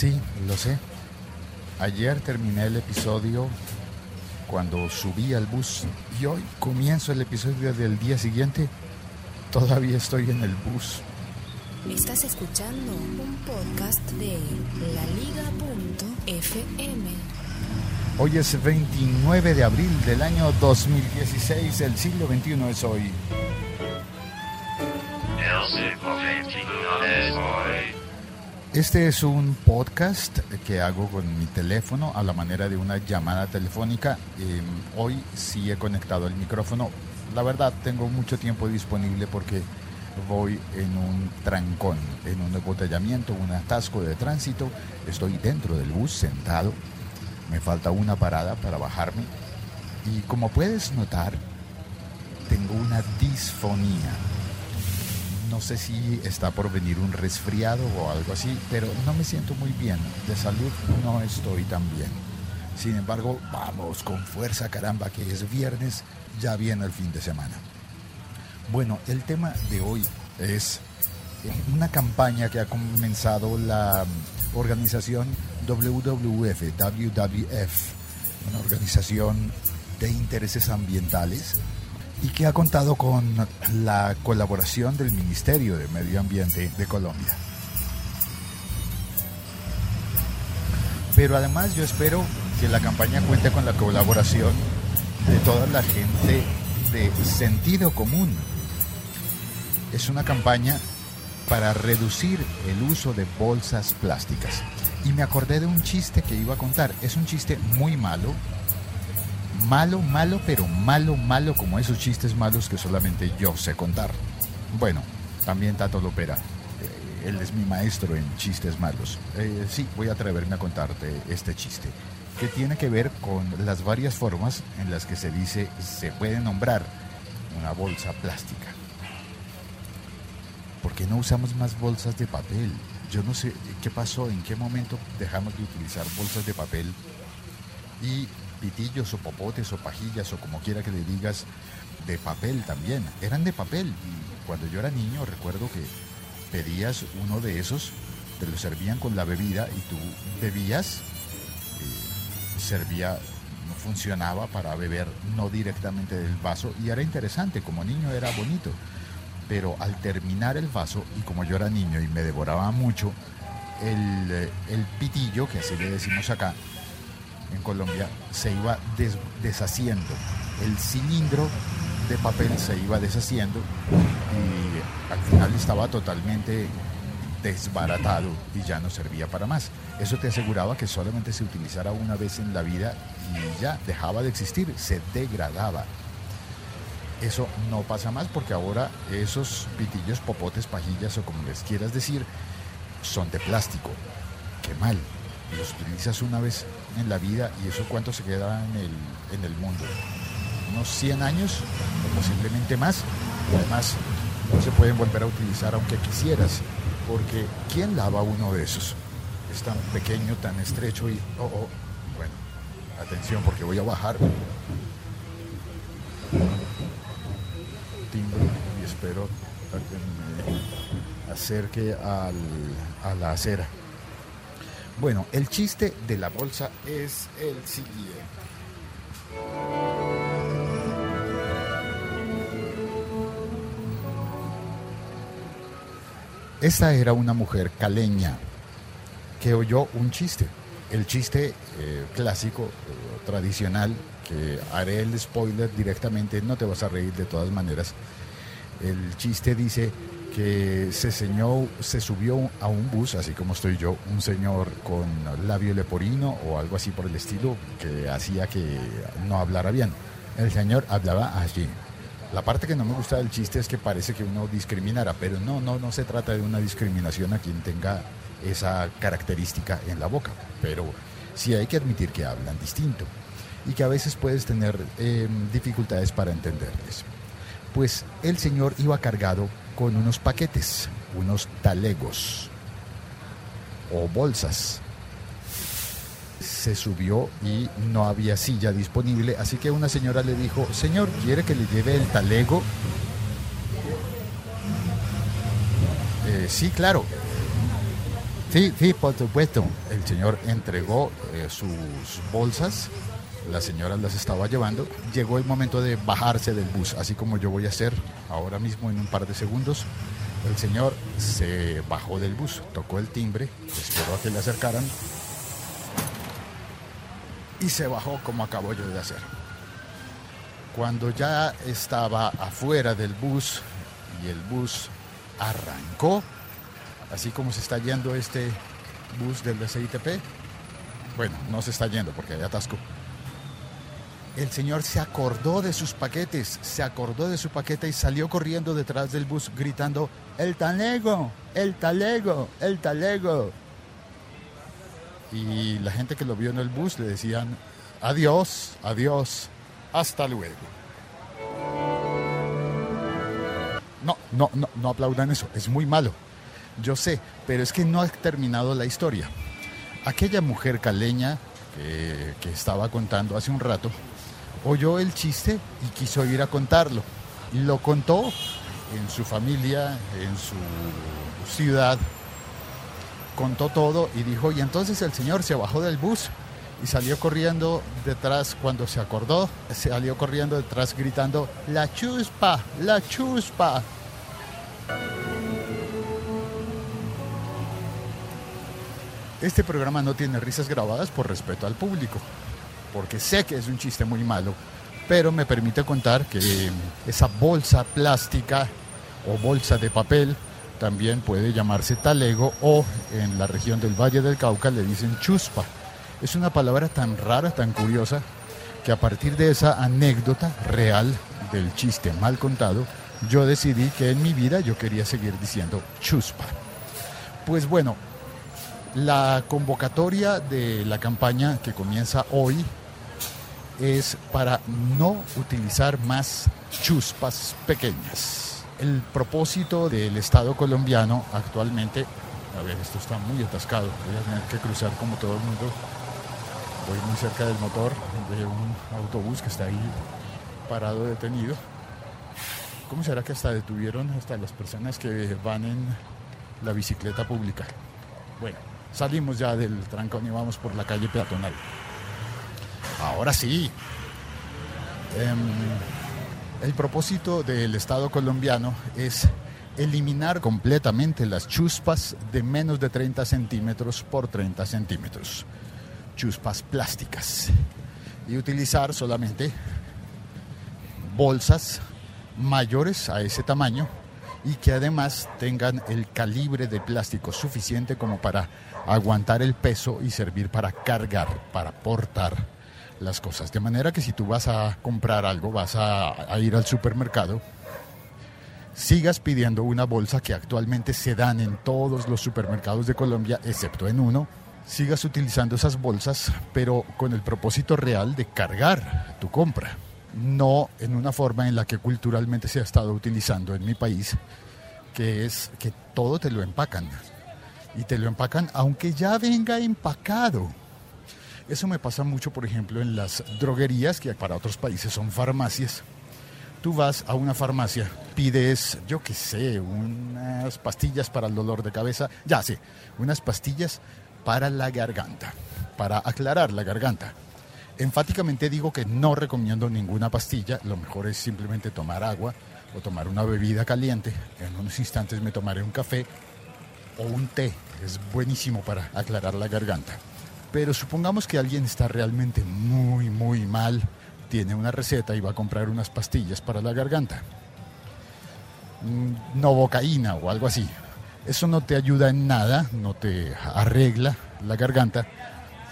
Sí, lo sé. Ayer terminé el episodio cuando subí al bus y hoy comienzo el episodio del día siguiente. Todavía estoy en el bus. Estás escuchando un podcast de laliga.fm. Hoy es 29 de abril del año 2016, el siglo XXI es hoy. Este es un podcast que hago con mi teléfono a la manera de una llamada telefónica. Eh, hoy sí he conectado el micrófono. La verdad, tengo mucho tiempo disponible porque voy en un trancón, en un embotellamiento, un atasco de tránsito. Estoy dentro del bus sentado. Me falta una parada para bajarme. Y como puedes notar, tengo una disfonía no sé si está por venir un resfriado o algo así, pero no me siento muy bien. De salud no estoy tan bien. Sin embargo, vamos con fuerza, caramba, que es viernes, ya viene el fin de semana. Bueno, el tema de hoy es una campaña que ha comenzado la organización WWF, WWF, una organización de intereses ambientales y que ha contado con la colaboración del Ministerio de Medio Ambiente de Colombia. Pero además yo espero que la campaña cuente con la colaboración de toda la gente de sentido común. Es una campaña para reducir el uso de bolsas plásticas. Y me acordé de un chiste que iba a contar. Es un chiste muy malo, malo, malo, pero malo, malo, como esos chistes malos que solamente yo sé contar. Bueno, también Tato Lopera. Eh, él es mi maestro en chistes malos. Eh, sí, voy a atreverme a contarte este chiste, que tiene que ver con las varias formas en las que se dice se puede nombrar una bolsa plástica. ¿Por qué no usamos más bolsas de papel? Yo no sé qué pasó, en qué momento dejamos de utilizar bolsas de papel y pitillos o popotes o pajillas o como quiera que le digas, de papel también. Eran de papel. Y cuando yo era niño recuerdo que pedías uno de esos, te lo servían con la bebida y tú bebías, eh, servía, funcionaba para beber no directamente del vaso y era interesante, como niño era bonito. Pero al terminar el vaso, y como yo era niño y me devoraba mucho, el, eh, el pitillo, que así le decimos acá, en Colombia se iba deshaciendo. El cilindro de papel se iba deshaciendo y al final estaba totalmente desbaratado y ya no servía para más. Eso te aseguraba que solamente se utilizara una vez en la vida y ya dejaba de existir, se degradaba. Eso no pasa más porque ahora esos pitillos, popotes, pajillas o como les quieras decir, son de plástico. Qué mal los utilizas una vez en la vida y eso cuánto se queda en el, en el mundo. Unos 100 años o posiblemente más. Además, no se pueden volver a utilizar aunque quisieras, porque ¿quién lava uno de esos? Es tan pequeño, tan estrecho y... Oh, oh. Bueno, atención porque voy a bajar. Timbre y espero acerque al, a la acera. Bueno, el chiste de la bolsa es el siguiente. Esta era una mujer caleña que oyó un chiste. El chiste eh, clásico, eh, tradicional, que haré el spoiler directamente, no te vas a reír de todas maneras. El chiste dice, que se, señó, se subió a un bus, así como estoy yo, un señor con labio leporino o algo así por el estilo, que hacía que no hablara bien. El señor hablaba así. La parte que no me gusta del chiste es que parece que uno discriminara, pero no, no, no se trata de una discriminación a quien tenga esa característica en la boca, pero sí hay que admitir que hablan distinto y que a veces puedes tener em, dificultades para entenderles. Pues el señor iba cargado con unos paquetes, unos talegos o bolsas. Se subió y no había silla disponible, así que una señora le dijo, señor, ¿quiere que le lleve el talego? Eh, sí, claro. Sí, sí, por supuesto. El señor entregó eh, sus bolsas, la señora las estaba llevando. Llegó el momento de bajarse del bus, así como yo voy a hacer ahora mismo en un par de segundos. El señor se bajó del bus, tocó el timbre, esperó a que le acercaran y se bajó como acabo yo de hacer. Cuando ya estaba afuera del bus y el bus arrancó, así como se está yendo este bus del CITP, bueno, no se está yendo porque hay atasco. El señor se acordó de sus paquetes, se acordó de su paquete y salió corriendo detrás del bus gritando, el talego, el talego, el talego. Y la gente que lo vio en el bus le decían, adiós, adiós, hasta luego. No, no, no, no aplaudan eso, es muy malo. Yo sé, pero es que no ha terminado la historia. Aquella mujer caleña que, que estaba contando hace un rato, oyó el chiste y quiso ir a contarlo. Lo contó en su familia, en su ciudad, contó todo y dijo, y entonces el señor se bajó del bus y salió corriendo detrás cuando se acordó, salió corriendo detrás gritando, la chuspa, la chuspa. Este programa no tiene risas grabadas por respeto al público, porque sé que es un chiste muy malo, pero me permite contar que esa bolsa plástica o bolsa de papel también puede llamarse talego o en la región del Valle del Cauca le dicen chuspa. Es una palabra tan rara, tan curiosa, que a partir de esa anécdota real del chiste mal contado, yo decidí que en mi vida yo quería seguir diciendo chuspa. Pues bueno, la convocatoria de la campaña que comienza hoy es para no utilizar más chuspas pequeñas. El propósito del Estado colombiano actualmente, a ver, esto está muy atascado, voy a tener que cruzar como todo el mundo. Voy muy cerca del motor de un autobús que está ahí parado detenido. ¿Cómo será que hasta detuvieron hasta las personas que van en la bicicleta pública? Bueno, salimos ya del trancón y vamos por la calle peatonal. Ahora sí. Eh, el propósito del Estado colombiano es eliminar completamente las chuspas de menos de 30 centímetros por 30 centímetros. Chuspas plásticas. Y utilizar solamente bolsas mayores a ese tamaño y que además tengan el calibre de plástico suficiente como para aguantar el peso y servir para cargar, para portar las cosas. De manera que si tú vas a comprar algo, vas a, ir al supermercado, sigas pidiendo una bolsa que actualmente se dan en todos los supermercados de Colombia, excepto en uno. Sigas utilizando esas bolsas, pero con el propósito real de cargar tu compra no en una forma en la que culturalmente se ha estado utilizando en mi país, que es que todo te lo empacan. Y te lo empacan aunque ya venga empacado. Eso me pasa mucho, por ejemplo, en las droguerías, que para otros países son farmacias. Tú vas a una farmacia, pides, yo qué sé, unas pastillas para el dolor de cabeza, ya sé, unas pastillas para la garganta, para aclarar la garganta enfáticamente digo que no recomiendo ninguna pastilla, lo mejor es simplemente tomar agua o tomar una bebida caliente. En unos instantes me tomaré un café o un té, es buenísimo para aclarar la garganta. Pero supongamos que alguien está realmente muy, muy mal, tiene una receta y va a comprar unas pastillas para la garganta. Mm, Novocaína o algo así. Eso no te ayuda en nada, no te arregla la garganta,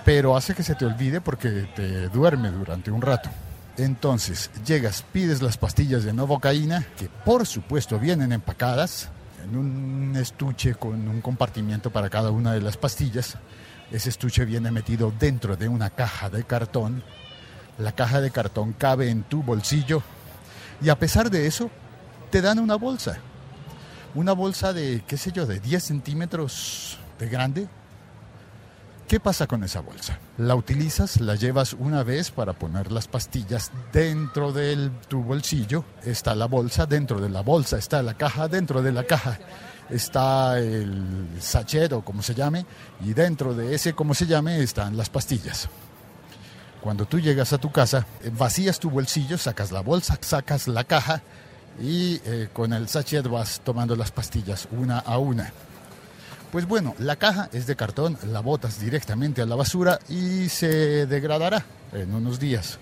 pero hace que se te olvide porque te duerme durante un rato. Entonces, llegas, pides las pastillas de novocaína, que por supuesto vienen empacadas en un estuche con un compartimiento para cada una de las pastillas. Ese estuche viene metido dentro de una caja de cartón. La caja de cartón cabe en tu bolsillo y a pesar de eso, te dan una bolsa. Una bolsa de, qué sé yo, de 10 centímetros de grande, ¿Qué pasa con esa bolsa? La utilizas, la llevas una vez para poner las pastillas dentro de tu bolsillo, está la bolsa, dentro de la bolsa está la caja, dentro de la caja está el sachet o como se llame, y dentro de ese como se llame están las pastillas. Cuando tú llegas a tu casa, eh, vacías tu bolsillo, sacas la bolsa, sacas la caja y eh, con el sachet vas tomando las pastillas una a una. Pues bueno, la caja es de cartón, la botas directamente a la basura y se degradará en unos días,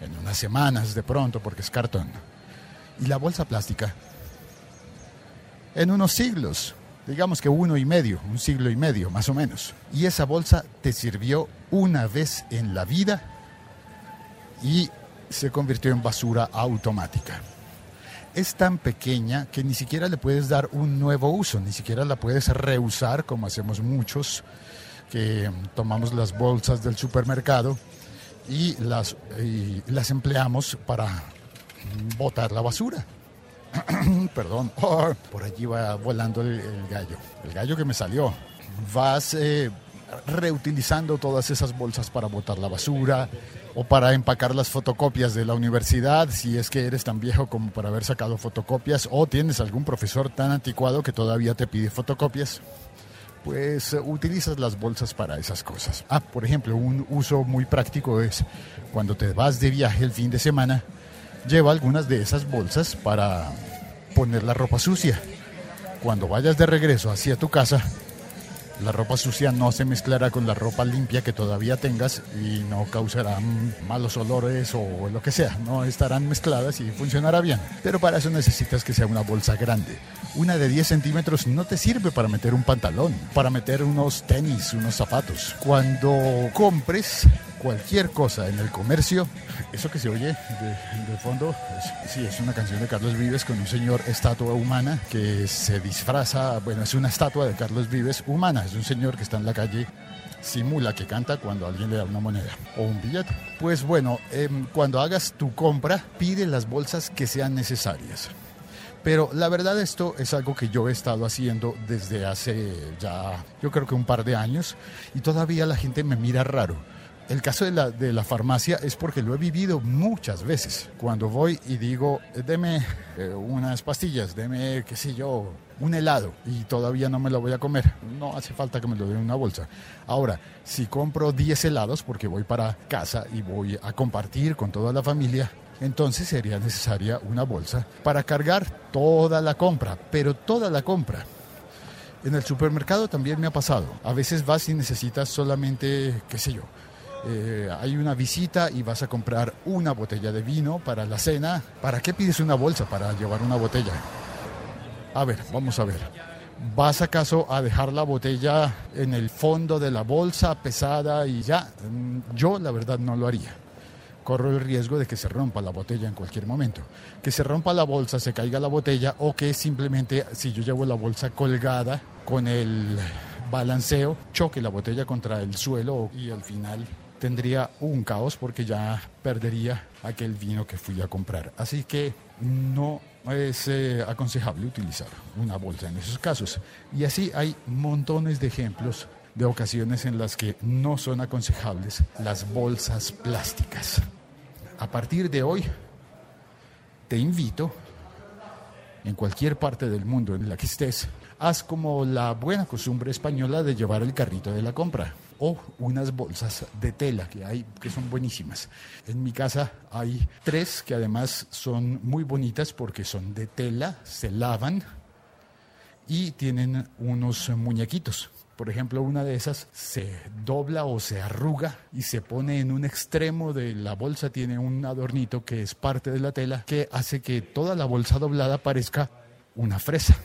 en unas semanas de pronto porque es cartón. Y la bolsa plástica, en unos siglos, digamos que uno y medio, un siglo y medio más o menos. Y esa bolsa te sirvió una vez en la vida y se convirtió en basura automática es tan pequeña que ni siquiera le puedes dar un nuevo uso, ni siquiera la puedes reusar como hacemos muchos, que tomamos las bolsas del supermercado y las, las empleamos para botar la basura. Perdón, por allí va volando el, gallo, el gallo que me salió. Vas eh, reutilizando todas esas bolsas para botar la basura, o para empacar las fotocopias de la universidad, si es que eres tan viejo como para haber sacado fotocopias, o tienes algún profesor tan anticuado que todavía te pide fotocopias, pues eh, utilizas las bolsas para esas cosas. Ah, por ejemplo, un uso muy práctico es cuando te vas de viaje el fin de semana, lleva algunas de esas bolsas para poner la ropa sucia. Cuando vayas de regreso hacia tu casa, la ropa sucia no se mezclará con la ropa limpia que todavía tengas y no causará malos olores o lo que sea. No estarán mezcladas y funcionará bien. Pero para eso necesitas que sea una bolsa grande. Una de 10 centímetros no te sirve para meter un pantalón, para meter unos tenis, unos zapatos. Cuando compres cualquier cosa en el comercio, eso que se oye de, fondo, sí, es una canción de Carlos Vives con un señor estatua humana que se disfraza, bueno, es una estatua de Carlos Vives humana, es un señor que está en la calle simula que canta cuando alguien le da una moneda o un billete. Pues bueno, em, cuando hagas tu compra, pide las bolsas que sean necesarias. Pero la verdad esto es algo que yo he estado haciendo desde hace ya, yo creo que un par de años, y todavía la gente me mira raro el caso de la, de la farmacia es porque lo he vivido muchas veces. Cuando voy y digo, deme eh, unas pastillas, deme, qué sé yo, un helado y todavía no me lo voy a comer. No hace falta que me lo den en una bolsa. Ahora, si compro 10 helados porque voy para casa y voy a compartir con toda la familia, entonces sería necesaria una bolsa para cargar toda la compra, pero toda la compra. En el supermercado también me ha pasado. A veces vas y necesitas solamente, qué sé yo, eh, hay una visita y vas a comprar una botella de vino para la cena, ¿para qué pides una bolsa para llevar una botella? A ver, vamos a ver. ¿Vas acaso a dejar la botella en el fondo de la bolsa pesada y ya? Mm, yo la verdad no lo haría. Corro el riesgo de que se rompa la botella en cualquier momento. Que se rompa la bolsa, se caiga la botella o que simplemente si yo llevo la bolsa colgada con el balanceo, choque la botella contra el suelo y al final tendría un caos porque ya perdería aquel vino que fui a comprar. Así que no es eh, aconsejable utilizar una bolsa en esos casos. Y así hay montones de ejemplos de ocasiones en las que no son aconsejables las bolsas plásticas. A partir de hoy, te invito, en cualquier parte del mundo en la que estés, haz como la buena costumbre española de llevar el carrito de la compra o unas bolsas de tela que hay que son buenísimas. En mi casa hay tres que además son muy bonitas porque son de tela, se lavan y tienen unos muñequitos. Por ejemplo, una de esas se dobla o se arruga y se pone en un extremo de la bolsa, tiene un adornito que es parte de la tela que hace que toda la bolsa doblada parezca una fresa.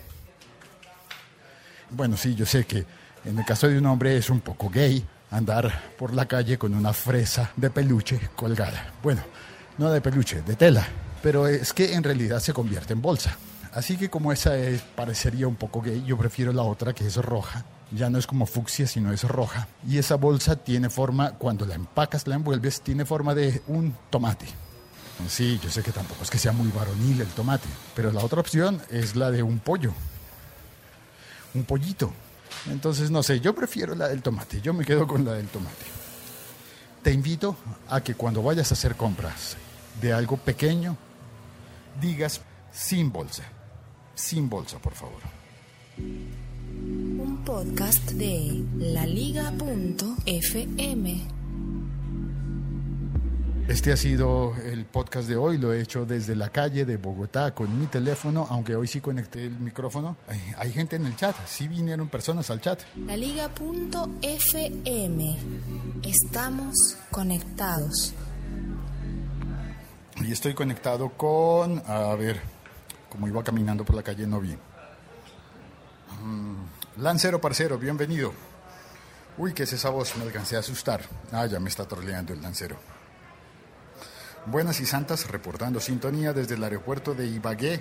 Bueno, sí, yo sé que en el caso de un hombre es un poco gay andar por la calle con una fresa de peluche colgada. Bueno, no de peluche, de tela. Pero es que en realidad se convierte en bolsa. Así que como esa parecería un poco gay, yo prefiero la otra que es roja. Ya no es como fucsia, sino es roja. Y esa bolsa tiene forma, cuando la empacas, la envuelves, tiene forma de un tomate. Sí, yo sé que tampoco es que sea muy varonil el tomate, pero la otra opción es la de un pollo. Un pollito. Entonces, no sé, yo prefiero la del tomate, yo me quedo con la del tomate. Te invito a que cuando vayas a hacer compras de algo pequeño, digas sin bolsa, sin bolsa, por favor. Un podcast de laliga.fm. Este ha sido el podcast de hoy, lo he hecho desde la calle de Bogotá con mi teléfono, aunque hoy sí conecté el micrófono. Hay, hay gente en el chat, sí vinieron personas al chat. Laliga.fm. Estamos conectados. Y estoy conectado con, a ver, como iba caminando por la calle no vi. Mm, Lancero Parcero, bienvenido. Uy, ¿qué es esa voz? Me alcancé a asustar. Ah, ya me está troleando el lancero. Buenas y santas, reportando sintonía desde el aeropuerto de Ibagué,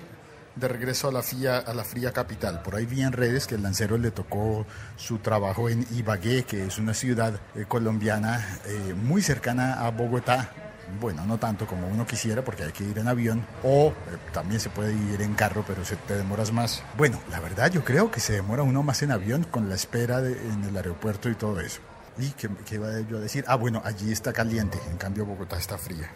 de regreso a la, fría, capital. Por ahí vi en redes que el lancero le tocó su trabajo en Ibagué, que es una ciudad eh, colombiana eh, muy cercana a Bogotá. Bueno, no tanto como uno quisiera porque hay que ir en avión o eh, también se puede ir en carro, pero se te demoras más. Bueno, la verdad yo creo que se demora uno más en avión con la espera en el aeropuerto y todo eso. ¿Y qué iba yo a decir? Ah, bueno, allí está caliente, en cambio Bogotá está fría.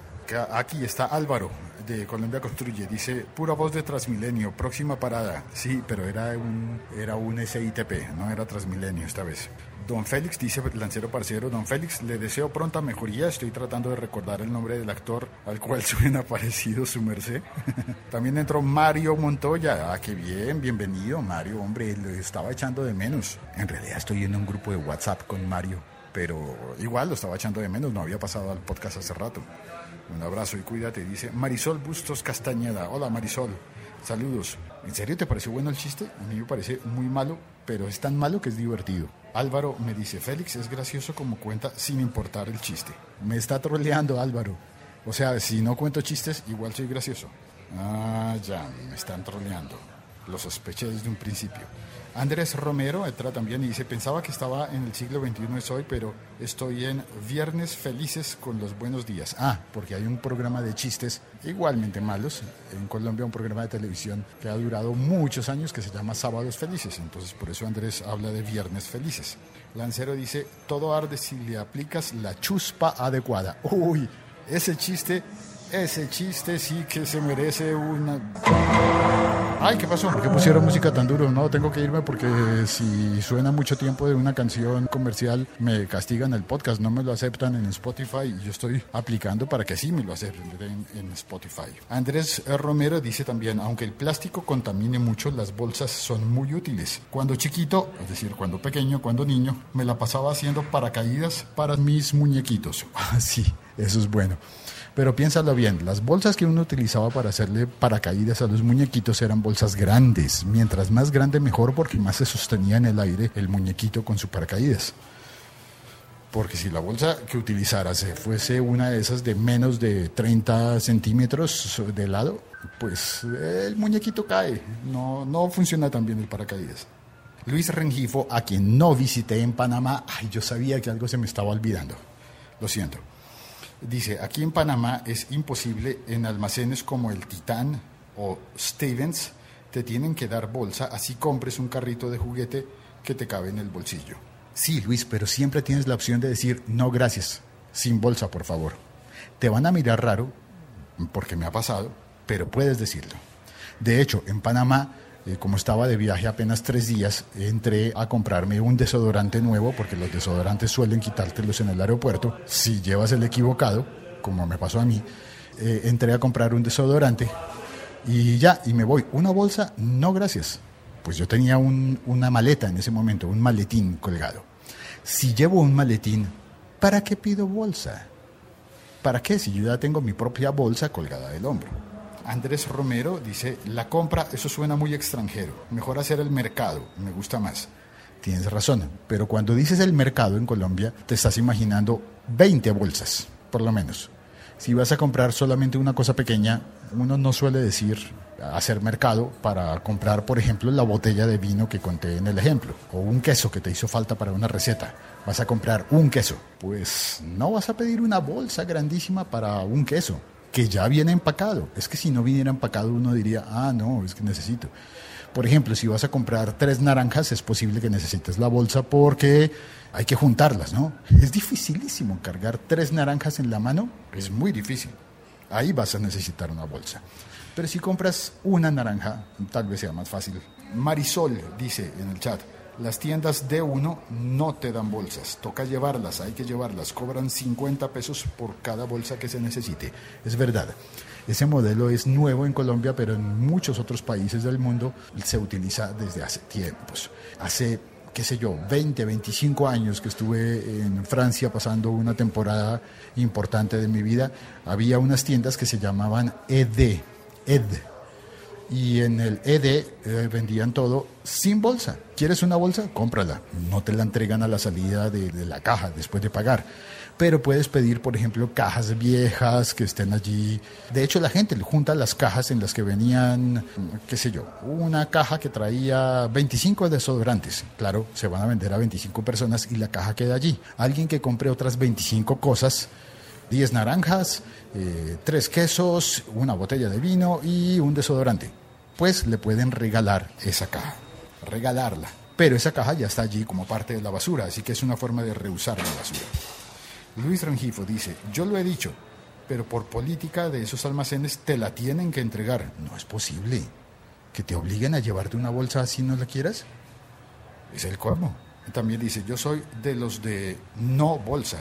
Aquí está Álvaro, de Colombia Construye. Dice, pura voz de Transmilenio, próxima parada. Sí, pero era un, era un SITP, no era Transmilenio esta vez. Don Félix, dice Lancero Parcero, Don Félix, le deseo pronta mejoría. Estoy tratando de recordar el nombre del actor al cual suena parecido su merced. También entró Mario Montoya. Ah, qué bien, bienvenido, Mario. Hombre, lo estaba echando de menos. En realidad estoy en un grupo de WhatsApp con Mario, pero igual lo estaba echando de menos. No había pasado al podcast hace rato. Un abrazo y cuídate, dice Marisol Bustos Castañeda. Hola Marisol, saludos. ¿En serio te pareció bueno el chiste? A mí me parece muy malo, pero es tan malo que es divertido. Álvaro me dice, Félix es gracioso como cuenta sin importar el chiste. Me está troleando Álvaro. O sea, si no cuento chistes, igual soy gracioso. Ah, ya, me están troleando. Lo sospeché desde un principio. Andrés Romero entra también y dice, pensaba que estaba en el siglo XXI es hoy, pero estoy en Viernes Felices con los Buenos Días. Ah, porque hay un programa de chistes igualmente malos en Colombia, un programa de televisión que ha durado muchos años que se llama Sábados Felices. Entonces, por eso Andrés habla de Viernes Felices. Lancero dice, todo arde si le aplicas la chuspa adecuada. Uy, ese chiste, ese chiste sí que se merece una... Ay, ¿qué pasó? ¿Por qué pusieron música tan duro? No, tengo que irme porque si suena mucho tiempo de una canción comercial, me castigan el podcast, no me lo aceptan en Spotify y yo estoy aplicando para que sí me lo acepten en, Spotify. Andrés Romero dice también, aunque el plástico contamine mucho, las bolsas son muy útiles. Cuando chiquito, es decir, cuando pequeño, cuando niño, me la pasaba haciendo paracaídas para mis muñequitos. Ah, sí, eso es bueno. Pero piénsalo bien, las bolsas que uno utilizaba para hacerle paracaídas a los muñequitos eran bolsas grandes. Mientras más grande mejor porque más se sostenía en el aire el muñequito con su paracaídas. Porque si la bolsa que utilizara se fuese una de esas de menos de 30 centímetros de lado, pues el muñequito cae. No, no funciona tan bien el paracaídas. Luis Rengifo, a quien no visité en Panamá, ay, yo sabía que algo se me estaba olvidando. Lo siento. Dice, aquí en Panamá es imposible en almacenes como el Titán o Stevens, te tienen que dar bolsa, así compres un carrito de juguete que te cabe en el bolsillo. Sí, Luis, pero siempre tienes la opción de decir, no, gracias, sin bolsa, por favor. Te van a mirar raro, porque me ha pasado, pero puedes decirlo. De hecho, en Panamá, eh, como estaba de viaje apenas tres días, entré a comprarme un desodorante nuevo, porque los desodorantes suelen quitártelos en el aeropuerto. Si llevas el equivocado, como me pasó a mí, eh, entré a comprar un desodorante y ya, y me voy. ¿Una bolsa? No, gracias. Pues yo tenía un- una maleta en ese momento, un maletín colgado. Si llevo un maletín, ¿para qué pido bolsa? ¿Para qué si yo ya tengo mi propia bolsa colgada del hombro? Andrés Romero dice, la compra, eso suena muy extranjero. Mejor hacer el mercado, me gusta más. Tienes razón, pero cuando dices el mercado en Colombia, te estás imaginando 20 bolsas, por lo menos. Si vas a comprar solamente una cosa pequeña, uno no suele decir hacer mercado para comprar, por ejemplo, la botella de vino que conté en el ejemplo, o un queso que te hizo falta para una receta. Vas a comprar un queso. Pues no vas a pedir una bolsa grandísima para un queso, que ya viene empacado. Es que si no viniera empacado uno diría, ah, no, es que necesito. Por ejemplo, si vas a comprar tres naranjas, es posible que necesites la bolsa porque hay que juntarlas, ¿no? Es dificilísimo cargar tres naranjas en la mano, es muy difícil. ahí vas a necesitar una bolsa. Pero si compras una naranja, tal vez sea más fácil. Marisol dice en el chat, las tiendas de uno no te dan bolsas, toca llevarlas, hay que llevarlas, cobran 50 pesos por cada bolsa que se necesite. Es verdad. Ese modelo es nuevo en Colombia, pero en muchos otros países del mundo se utiliza desde hace tiempos. Hace qué sé yo, 20, 25 años que estuve en Francia pasando una temporada importante de mi vida, había unas tiendas que se llamaban ED, ED. Y en el ED eh, vendían todo sin bolsa. ¿Quieres una bolsa? Cómprala. No te la entregan a la salida de la caja después de pagar pero puedes pedir, por ejemplo, cajas viejas que estén allí. De hecho, la gente junta las cajas en las que venían, qué sé yo, una caja que traía 25 desodorantes. Claro, se van a vender a 25 personas y la caja queda allí. Alguien que compre otras 25 cosas, 10 naranjas, eh, 3 quesos, una botella de vino y un desodorante. Pues le pueden regalar esa caja, regalarla. Pero esa caja ya está allí como parte de la basura, así que es una forma de reusar la basura. Luis Rangifo dice, yo lo he dicho, pero por política de esos almacenes te la tienen que entregar. No es posible que te obliguen a llevarte una bolsa así no la quieras. Es el colmo. También dice, yo soy de los de no bolsa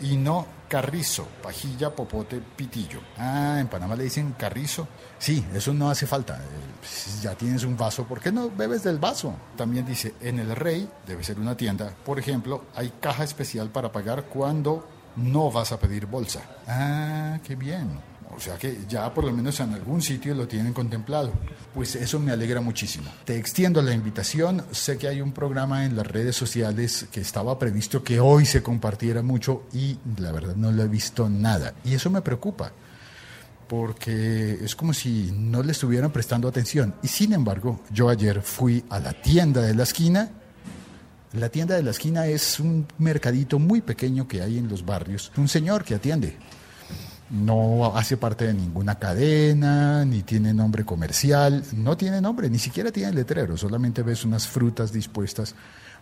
y no carrizo, pajilla, popote, pitillo. Ah, en Panamá le dicen carrizo. Sí, eso no hace falta. Eh, ya tienes un vaso, ¿por qué no bebes del vaso? También dice, en el Rey, debe ser una tienda, por ejemplo, hay caja especial para pagar cuando no vas a pedir bolsa. Ah, qué bien. O sea que ya por lo menos en algún sitio lo tienen contemplado. Pues eso me alegra muchísimo. Te extiendo la invitación. Sé que hay un programa en las redes sociales que estaba previsto que hoy se compartiera mucho y la verdad no lo he visto nada. Y eso me preocupa porque es como si no le estuvieran prestando atención. Y sin embargo, yo ayer fui a la tienda de la esquina la tienda de la esquina es un mercadito muy pequeño que hay en los barrios. Un señor que atiende. No hace parte de ninguna cadena, ni tiene nombre comercial, no tiene nombre, ni siquiera tiene letrero, solamente ves unas frutas dispuestas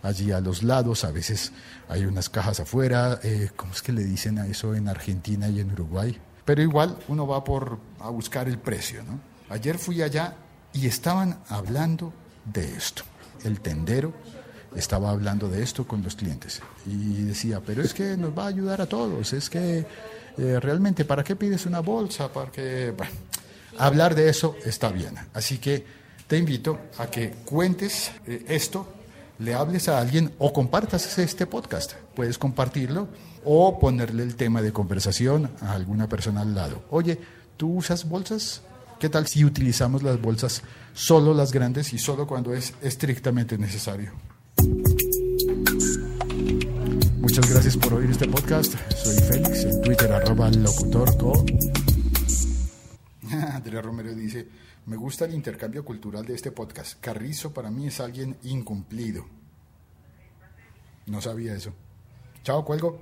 allí a los lados, a veces hay unas cajas afuera, eh, ¿cómo es que le dicen a eso en Argentina y en Uruguay? Pero igual uno va por a buscar el precio, ¿no? Ayer fui allá y estaban hablando de esto. El tendero estaba hablando de esto con los clientes y decía, pero es que nos va a ayudar a todos, es que eh, realmente, ¿para qué pides una bolsa? Para hablar de eso está bien. Así que te invito a que cuentes eh, esto, le hables a alguien o compartas este podcast. Puedes compartirlo o ponerle el tema de conversación a alguna persona al lado. Oye, ¿tú usas bolsas? ¿Qué tal si utilizamos las bolsas solo las grandes y solo cuando es estrictamente necesario? Muchas gracias por oír este podcast. Soy Félix, en Twitter arroba locutorco. Andrea Romero dice, me gusta el intercambio cultural de este podcast. Carrizo para mí es alguien incumplido. No sabía eso. Chao, cuelgo.